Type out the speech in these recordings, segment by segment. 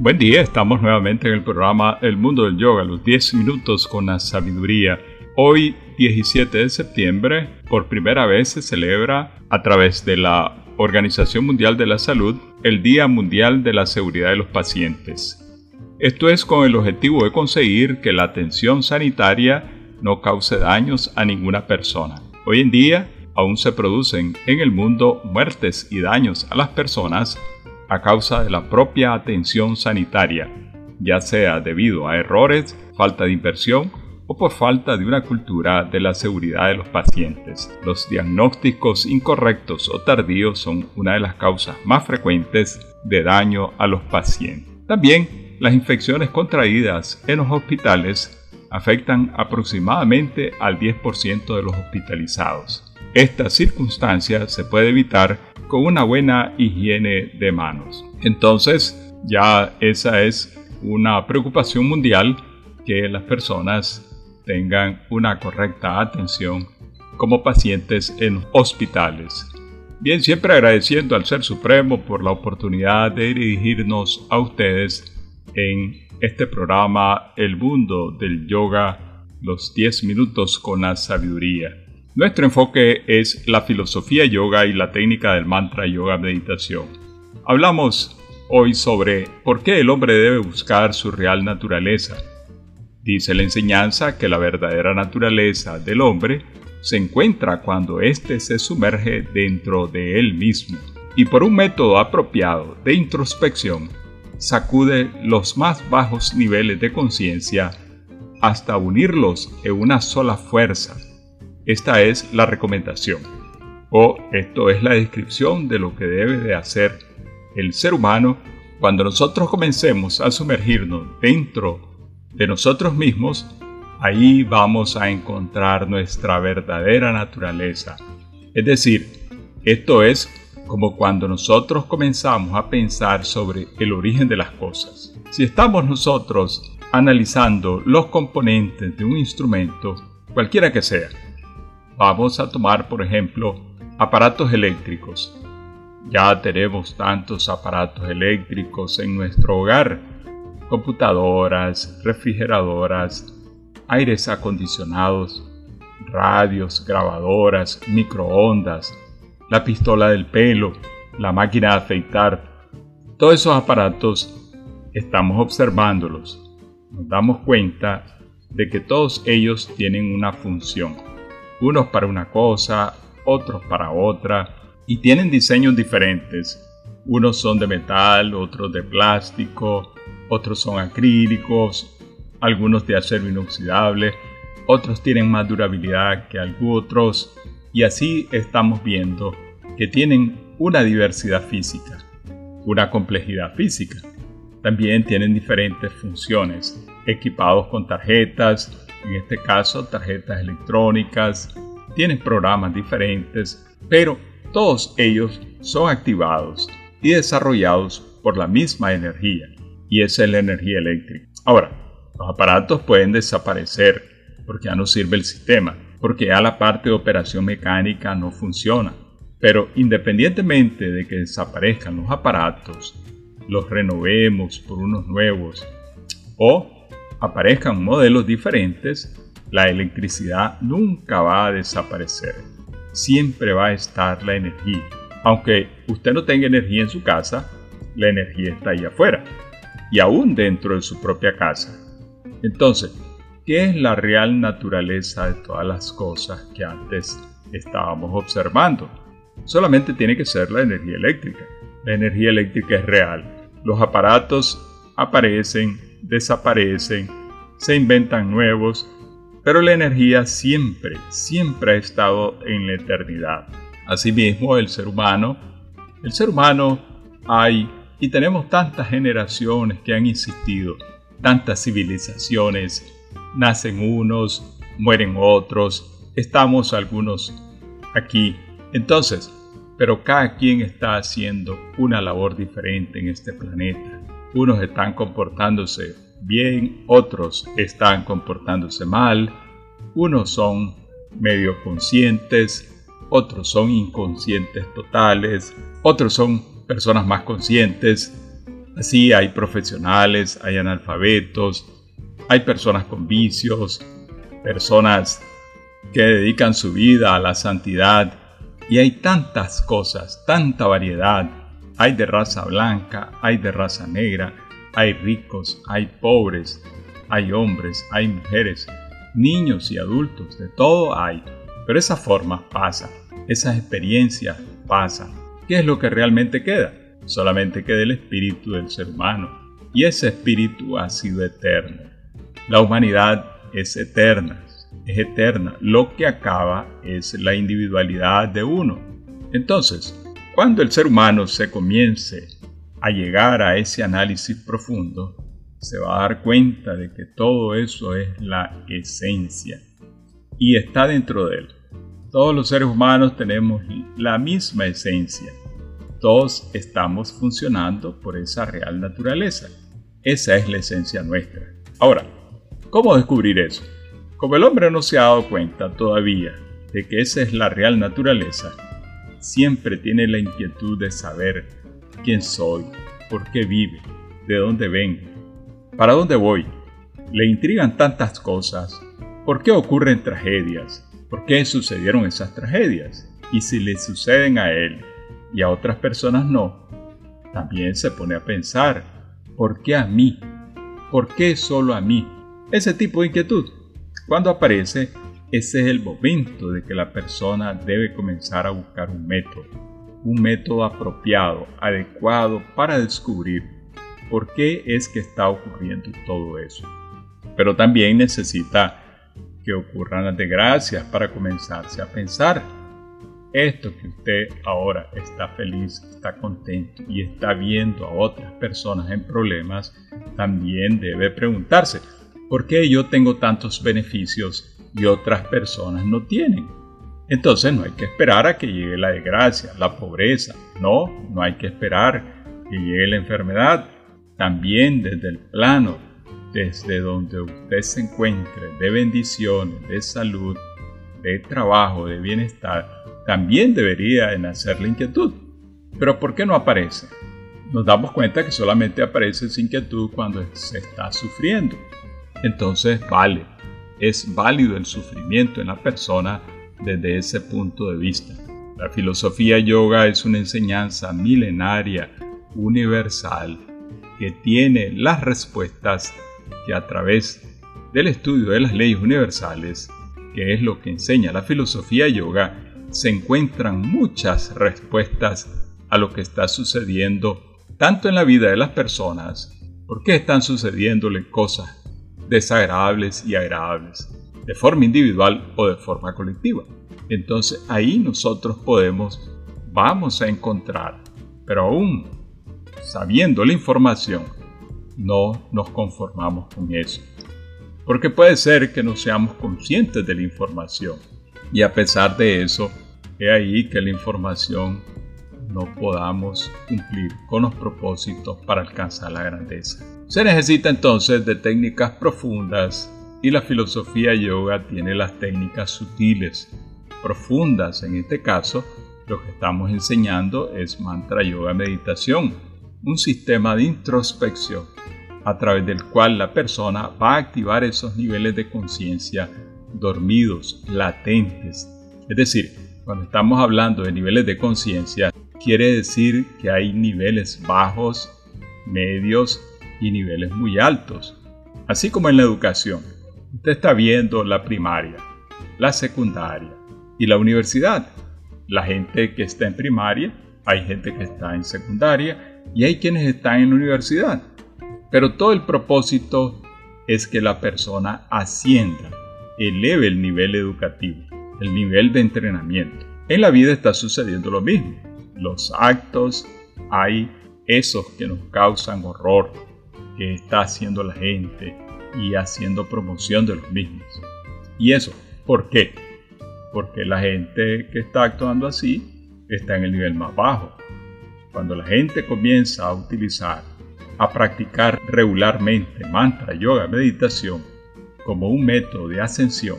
Buen día, estamos nuevamente en el programa El Mundo del Yoga, los 10 minutos con la sabiduría. Hoy, 17 de septiembre, por primera vez se celebra a través de la Organización Mundial de la Salud el Día Mundial de la Seguridad de los Pacientes. Esto es con el objetivo de conseguir que la atención sanitaria no cause daños a ninguna persona. Hoy en día aún se producen en el mundo muertes y daños a las personas a causa de la propia atención sanitaria, ya sea debido a errores, falta de inversión o por falta de una cultura de la seguridad de los pacientes. Los diagnósticos incorrectos o tardíos son una de las causas más frecuentes de daño a los pacientes. También las infecciones contraídas en los hospitales afectan aproximadamente al 10% de los hospitalizados. Esta circunstancia se puede evitar con una buena higiene de manos. Entonces, ya esa es una preocupación mundial que las personas tengan una correcta atención como pacientes en hospitales. Bien, siempre agradeciendo al Ser Supremo por la oportunidad de dirigirnos a ustedes en este programa El mundo del yoga, los 10 minutos con la sabiduría. Nuestro enfoque es la filosofía yoga y la técnica del mantra yoga meditación. Hablamos hoy sobre por qué el hombre debe buscar su real naturaleza. Dice la enseñanza que la verdadera naturaleza del hombre se encuentra cuando éste se sumerge dentro de él mismo y por un método apropiado de introspección sacude los más bajos niveles de conciencia hasta unirlos en una sola fuerza esta es la recomendación, o esto es la descripción de lo que debe de hacer el ser humano cuando nosotros comencemos a sumergirnos dentro de nosotros mismos, ahí vamos a encontrar nuestra verdadera naturaleza. Es decir, esto es como cuando nosotros comenzamos a pensar sobre el origen de las cosas. Si estamos nosotros analizando los componentes de un instrumento, cualquiera que sea, Vamos a tomar, por ejemplo, aparatos eléctricos. Ya tenemos tantos aparatos eléctricos en nuestro hogar. Computadoras, refrigeradoras, aires acondicionados, radios, grabadoras, microondas, la pistola del pelo, la máquina de afeitar. Todos esos aparatos estamos observándolos. Nos damos cuenta de que todos ellos tienen una función unos para una cosa, otros para otra, y tienen diseños diferentes. Unos son de metal, otros de plástico, otros son acrílicos, algunos de acero inoxidable, otros tienen más durabilidad que otros, y así estamos viendo que tienen una diversidad física, una complejidad física. También tienen diferentes funciones, equipados con tarjetas, en este caso tarjetas electrónicas, tienen programas diferentes, pero todos ellos son activados y desarrollados por la misma energía, y esa es la energía eléctrica. Ahora, los aparatos pueden desaparecer porque ya no sirve el sistema, porque ya la parte de operación mecánica no funciona. Pero independientemente de que desaparezcan los aparatos, los renovemos por unos nuevos o aparezcan modelos diferentes, la electricidad nunca va a desaparecer. Siempre va a estar la energía. Aunque usted no tenga energía en su casa, la energía está ahí afuera y aún dentro de su propia casa. Entonces, ¿qué es la real naturaleza de todas las cosas que antes estábamos observando? Solamente tiene que ser la energía eléctrica. La energía eléctrica es real. Los aparatos aparecen, desaparecen, se inventan nuevos, pero la energía siempre, siempre ha estado en la eternidad. Asimismo, el ser humano, el ser humano hay y tenemos tantas generaciones que han existido, tantas civilizaciones, nacen unos, mueren otros, estamos algunos aquí. Entonces, pero cada quien está haciendo una labor diferente en este planeta. Unos están comportándose bien, otros están comportándose mal, unos son medio conscientes, otros son inconscientes totales, otros son personas más conscientes, Así hay profesionales, hay analfabetos, hay personas con vicios, personas que dedican su vida a la santidad y hay tantas cosas, tanta variedad. Hay de raza blanca, hay de raza negra, hay ricos, hay pobres, hay hombres, hay mujeres, niños y adultos, de todo hay. Pero esas formas pasan, esas experiencias pasan. ¿Qué es lo que realmente queda? Solamente queda el espíritu del ser humano. Y ese espíritu ha sido eterno. La humanidad es eterna, es eterna. Lo que acaba es la individualidad de uno. Entonces, cuando el ser humano se comience a llegar a ese análisis profundo, se va a dar cuenta de que todo eso es la esencia y está dentro de él. Todos los seres humanos tenemos la misma esencia. Todos estamos funcionando por esa real naturaleza. Esa es la esencia nuestra. Ahora, ¿cómo descubrir eso? Como el hombre no se ha dado cuenta todavía de que esa es la real naturaleza, siempre tiene la inquietud de saber quién soy, por qué vive, de dónde vengo, para dónde voy. Le intrigan tantas cosas. ¿Por qué ocurren tragedias? ¿Por qué sucedieron esas tragedias? Y si le suceden a él y a otras personas no, también se pone a pensar, ¿por qué a mí? ¿Por qué solo a mí? Ese tipo de inquietud cuando aparece, ese es el momento de que la persona debe comenzar a buscar un método, un método apropiado, adecuado para descubrir por qué es que está ocurriendo todo eso. Pero también necesita que ocurran las desgracias para comenzarse a pensar. Esto que usted ahora está feliz, está contento y está viendo a otras personas en problemas, también debe preguntarse, ¿Por qué yo tengo tantos beneficios y otras personas no tienen? Entonces no hay que esperar a que llegue la desgracia, la pobreza. No, no hay que esperar que llegue la enfermedad. También desde el plano, desde donde usted se encuentre, de bendiciones, de salud, de trabajo, de bienestar, también debería nacer la inquietud. Pero ¿por qué no aparece? Nos damos cuenta que solamente aparece esa inquietud cuando se está sufriendo entonces vale, es válido el sufrimiento en la persona desde ese punto de vista. La filosofía yoga es una enseñanza milenaria, universal, que tiene las respuestas que a través del estudio de las leyes universales, que es lo que enseña la filosofía yoga, se encuentran muchas respuestas a lo que está sucediendo tanto en la vida de las personas, por qué están sucediéndole cosas desagradables y agradables, de forma individual o de forma colectiva. Entonces ahí nosotros podemos, vamos a encontrar, pero aún sabiendo la información, no nos conformamos con eso. Porque puede ser que no seamos conscientes de la información y a pesar de eso, es ahí que la información no podamos cumplir con los propósitos para alcanzar la grandeza. Se necesita entonces de técnicas profundas y la filosofía yoga tiene las técnicas sutiles, profundas. En este caso, lo que estamos enseñando es mantra yoga meditación, un sistema de introspección a través del cual la persona va a activar esos niveles de conciencia dormidos, latentes. Es decir, cuando estamos hablando de niveles de conciencia, quiere decir que hay niveles bajos, medios y niveles muy altos, así como en la educación. Usted está viendo la primaria, la secundaria y la universidad. La gente que está en primaria, hay gente que está en secundaria y hay quienes están en la universidad. Pero todo el propósito es que la persona ascienda, eleve el nivel educativo, el nivel de entrenamiento. En la vida está sucediendo lo mismo. Los actos hay esos que nos causan horror, que está haciendo la gente y haciendo promoción de los mismos. ¿Y eso? ¿Por qué? Porque la gente que está actuando así está en el nivel más bajo. Cuando la gente comienza a utilizar, a practicar regularmente mantra, yoga, meditación como un método de ascensión,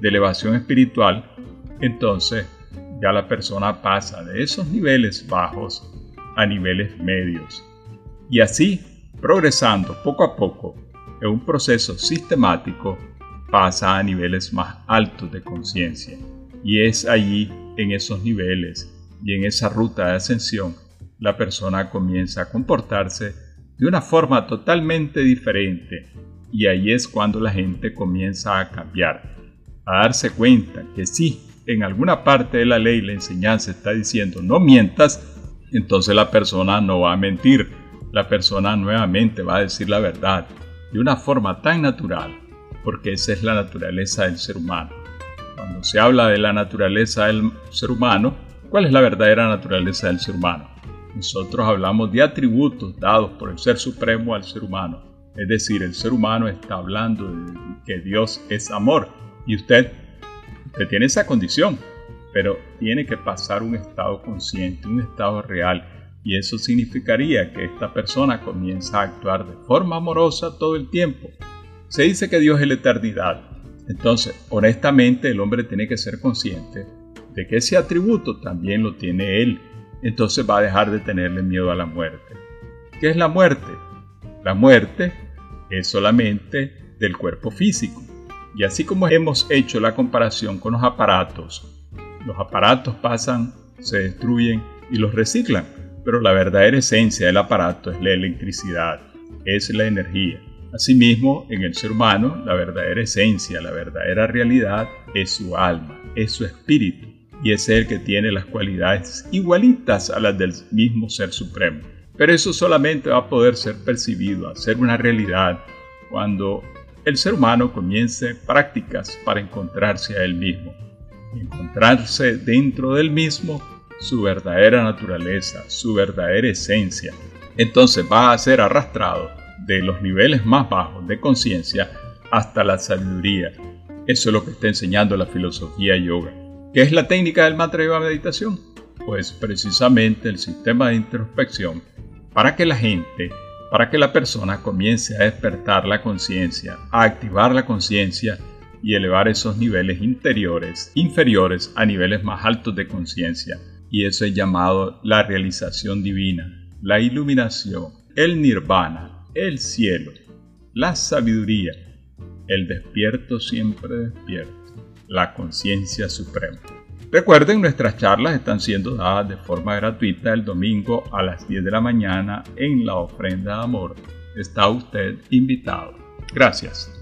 de elevación espiritual, entonces ya la persona pasa de esos niveles bajos a niveles medios Y así, progresando poco a poco, en un proceso sistemático, pasa a niveles más altos de conciencia. Y es allí, en esos niveles y en esa ruta de ascensión, la persona comienza a comportarse de una forma totalmente diferente. Y ahí es cuando la gente comienza a cambiar, a darse cuenta que sí, en alguna parte de la ley la enseñanza está diciendo no mientas, entonces la persona no va a mentir, la persona nuevamente va a decir la verdad de una forma tan natural, porque esa es la naturaleza del ser humano. Cuando se habla de la naturaleza del ser humano, ¿cuál es la verdadera naturaleza del ser humano? Nosotros hablamos de atributos dados por el Ser Supremo al ser humano. Es decir, el ser humano está hablando de que Dios es amor. Y usted Usted tiene esa condición, pero tiene que pasar un estado consciente, un estado real. Y eso significaría que esta persona comienza a actuar de forma amorosa todo el tiempo. Se dice que Dios es la eternidad. Entonces, honestamente, el hombre tiene que ser consciente de que ese atributo también lo tiene él. Entonces va a dejar de tenerle miedo a la muerte. ¿Qué es la muerte? La muerte es solamente del cuerpo físico. Y así como hemos hecho la comparación con los aparatos, los aparatos pasan, se destruyen y los reciclan, pero la verdadera esencia del aparato es la electricidad, es la energía. Asimismo, en el ser humano, la verdadera esencia, la verdadera realidad es su alma, es su espíritu, y es el que tiene las cualidades igualitas a las del mismo Ser Supremo. Pero eso solamente va a poder ser percibido, a ser una realidad, cuando el ser humano comience prácticas para encontrarse a él mismo, encontrarse dentro del mismo su verdadera naturaleza, su verdadera esencia. Entonces va a ser arrastrado de los niveles más bajos de conciencia hasta la sabiduría. Eso es lo que está enseñando la filosofía yoga. ¿Qué es la técnica del mantra yoga meditación? Pues precisamente el sistema de introspección para que la gente para que la persona comience a despertar la conciencia, a activar la conciencia y elevar esos niveles interiores, inferiores a niveles más altos de conciencia. Y eso es llamado la realización divina, la iluminación, el nirvana, el cielo, la sabiduría, el despierto siempre despierto, la conciencia suprema. Recuerden, nuestras charlas están siendo dadas de forma gratuita el domingo a las 10 de la mañana en la ofrenda de amor. Está usted invitado. Gracias.